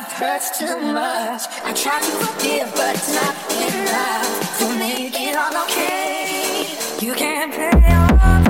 heart hurts too much. I try to forgive, but it's not enough to make it all okay. You can't play all.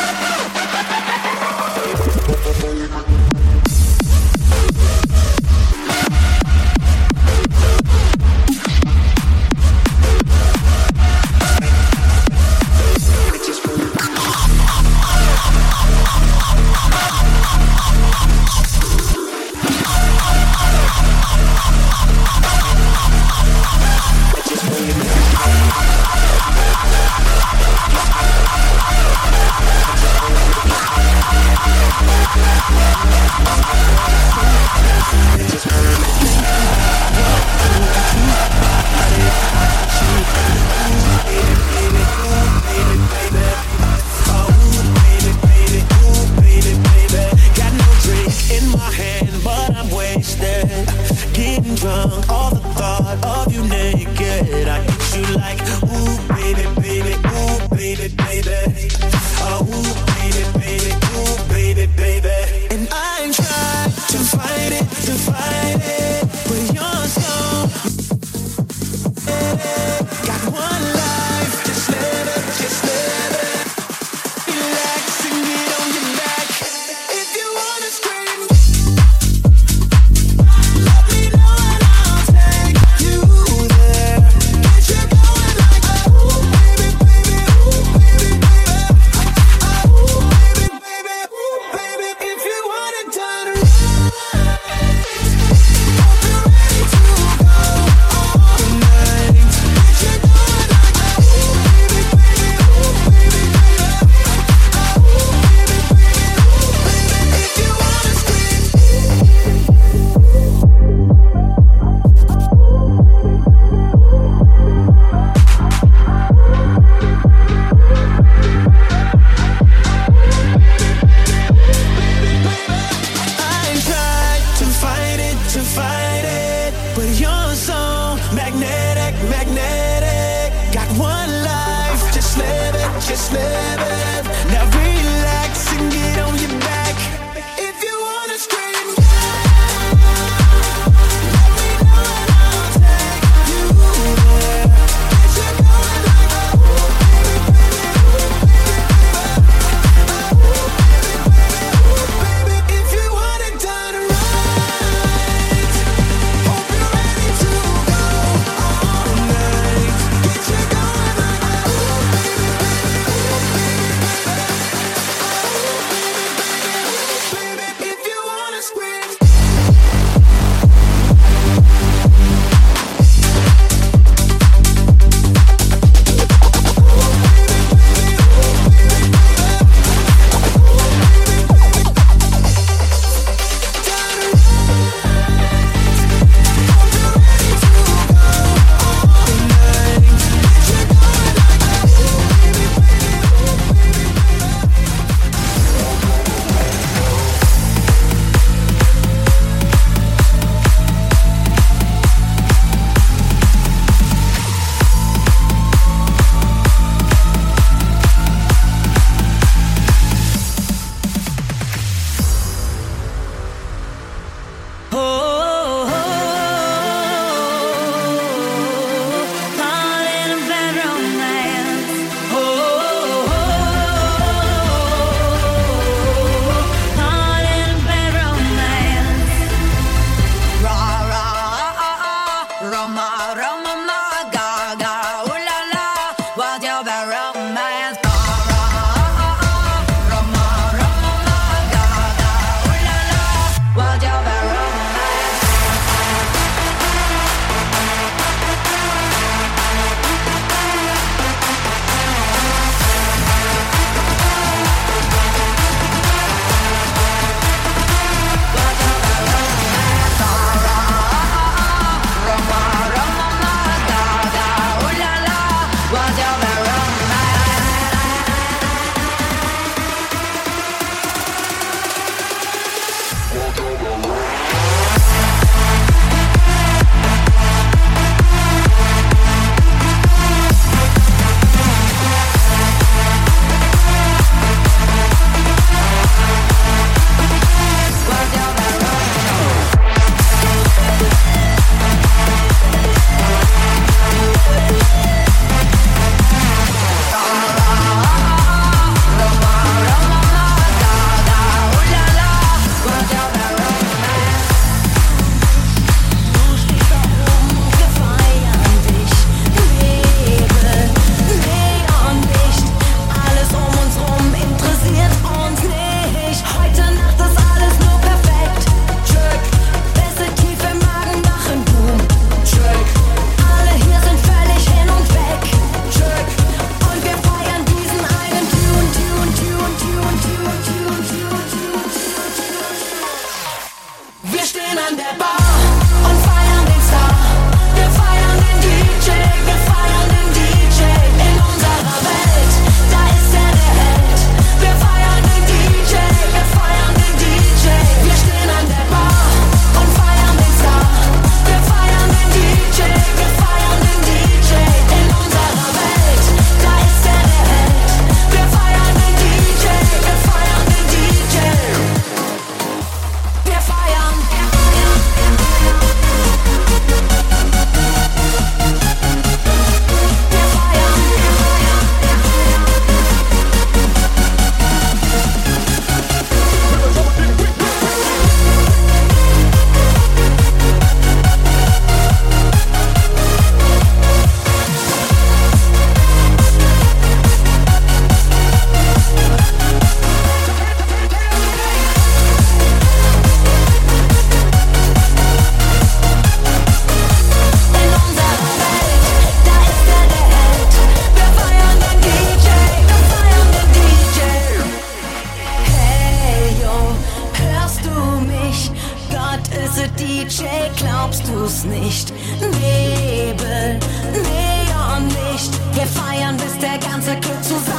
Licht. Nebel, Neonlicht. Wir feiern, bis der ganze Club zusammen.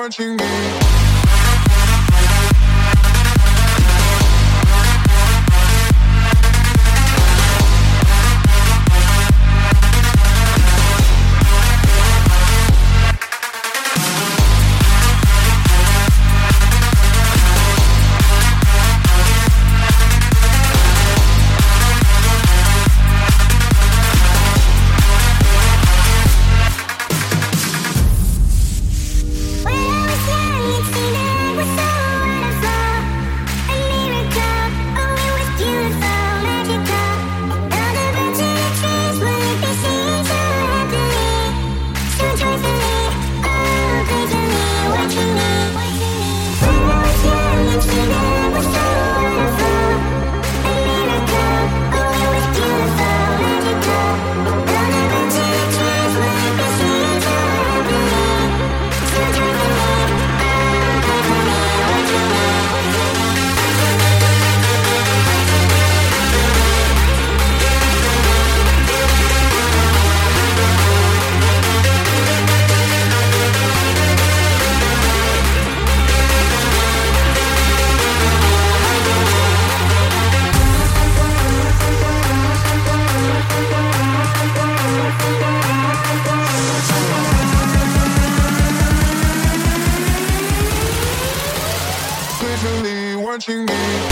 watching me. watching me.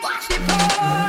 Watch it burn.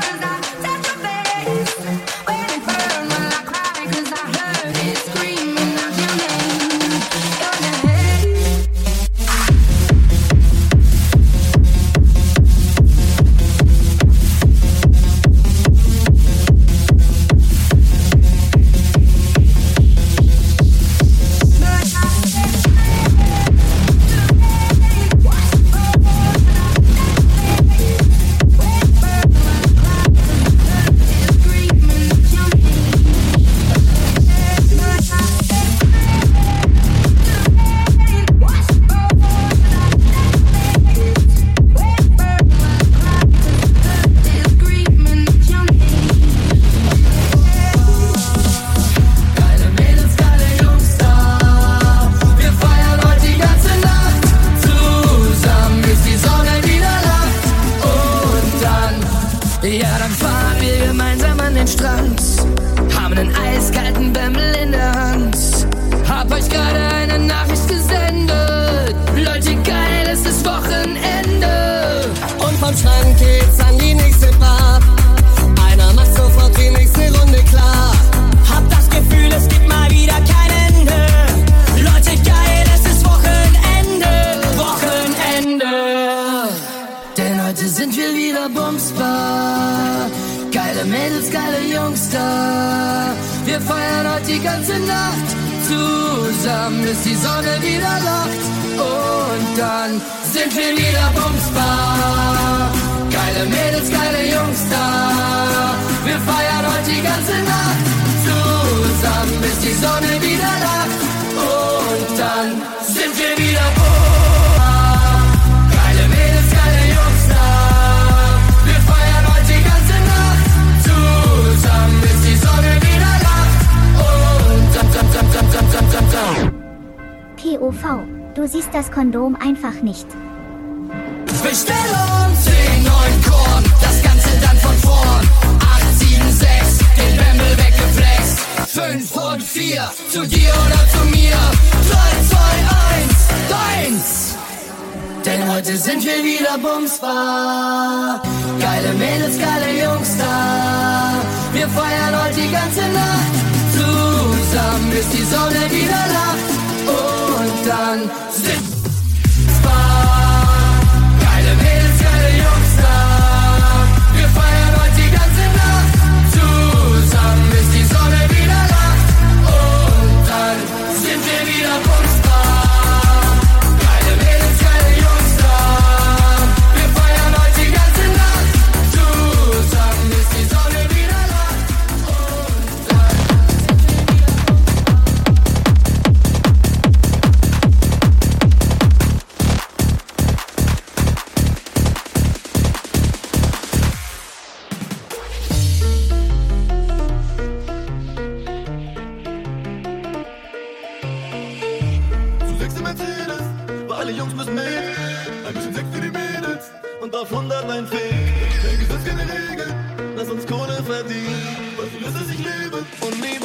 Sonne wieder lacht. Und dann sind wir wieder hoch. Geile Mädels, geile Jungs da. Wir feiern heute die ganze Nacht zusammen, bis die Sonne wieder lacht. Und dann, dann, dann, dann, dann, dann, dann, dann. POV, du siehst das Kondom einfach nicht. Bestellung 10, den neuen Korn, das Ganze dann von vorn. 5 und 4. Zu dir oder zu mir. 3, 2, 1, deins. Denn heute sind wir wieder bumsbar. Geile Mädels, geile Jungs da. Wir feiern heute die ganze Nacht. Zusammen, bis die Sonne wieder lacht. Und dann sind wir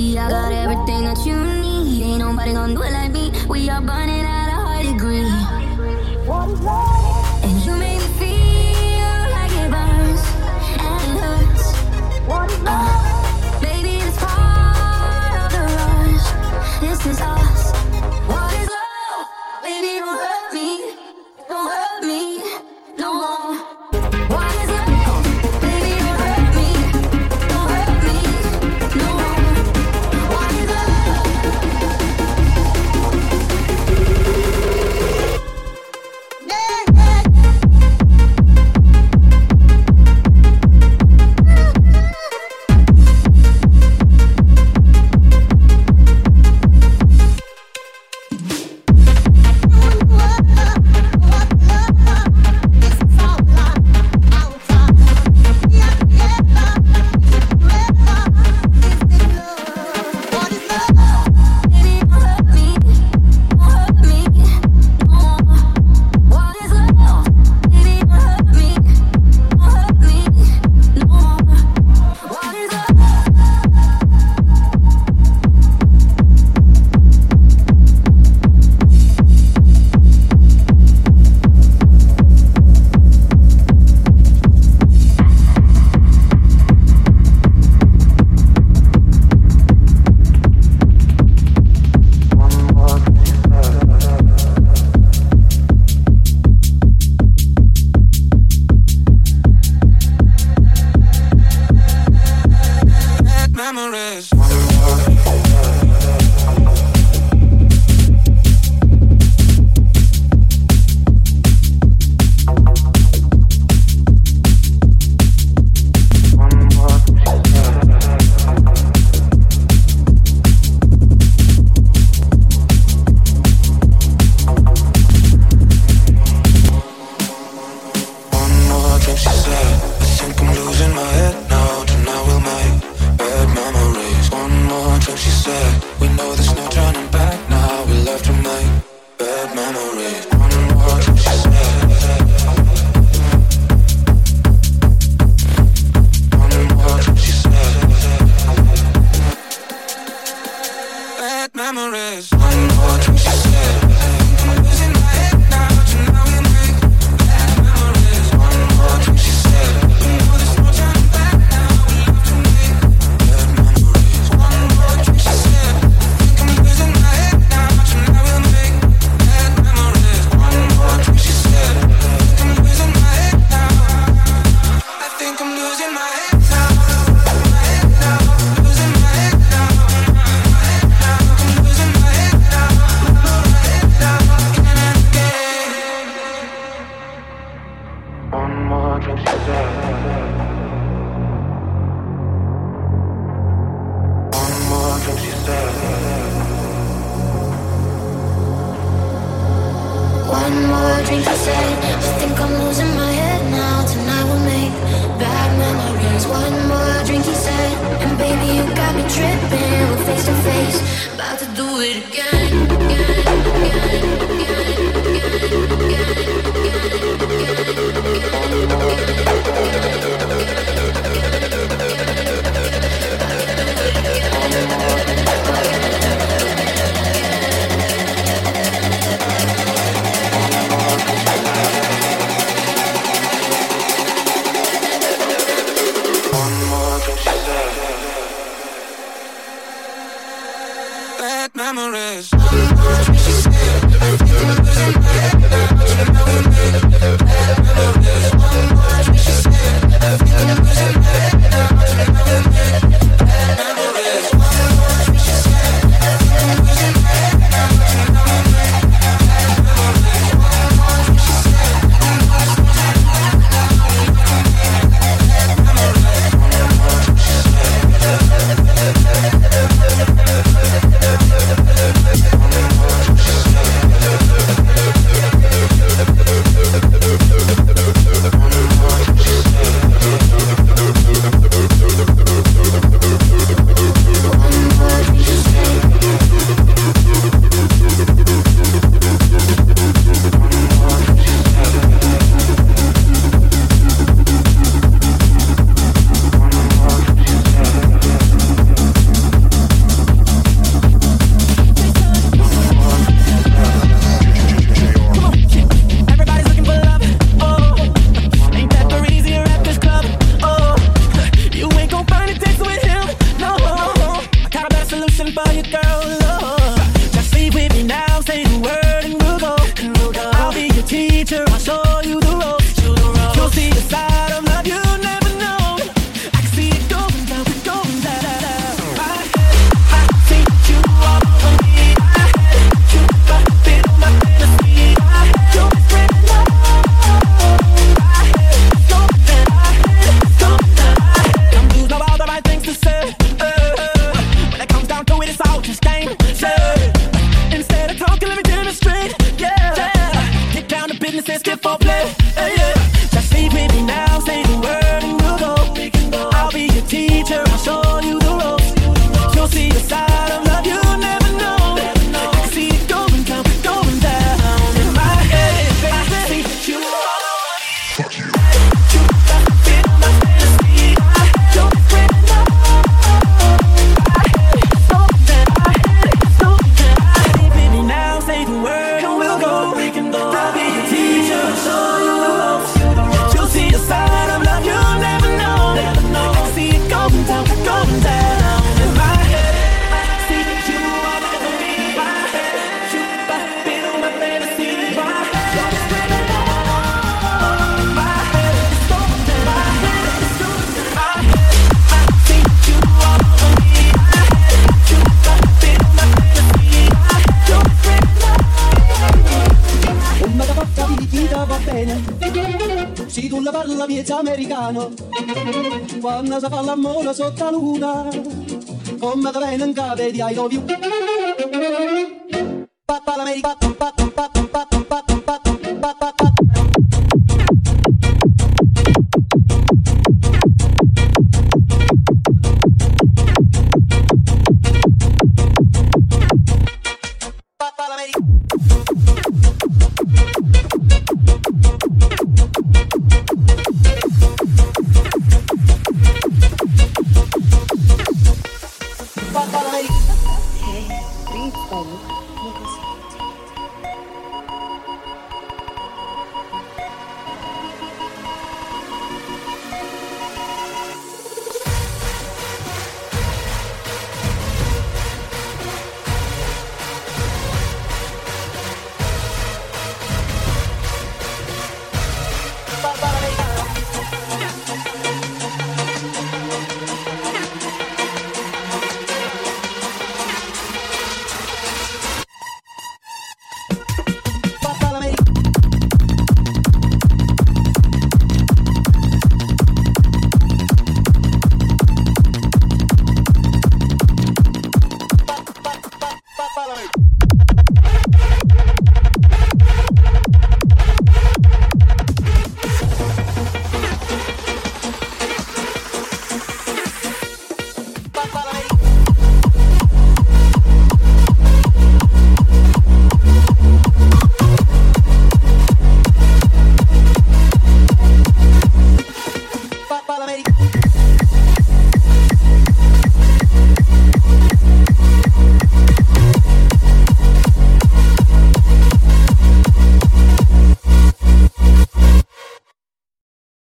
See, I got everything that you need. the rock. it again. sotto la luna, come da bene in di I love you.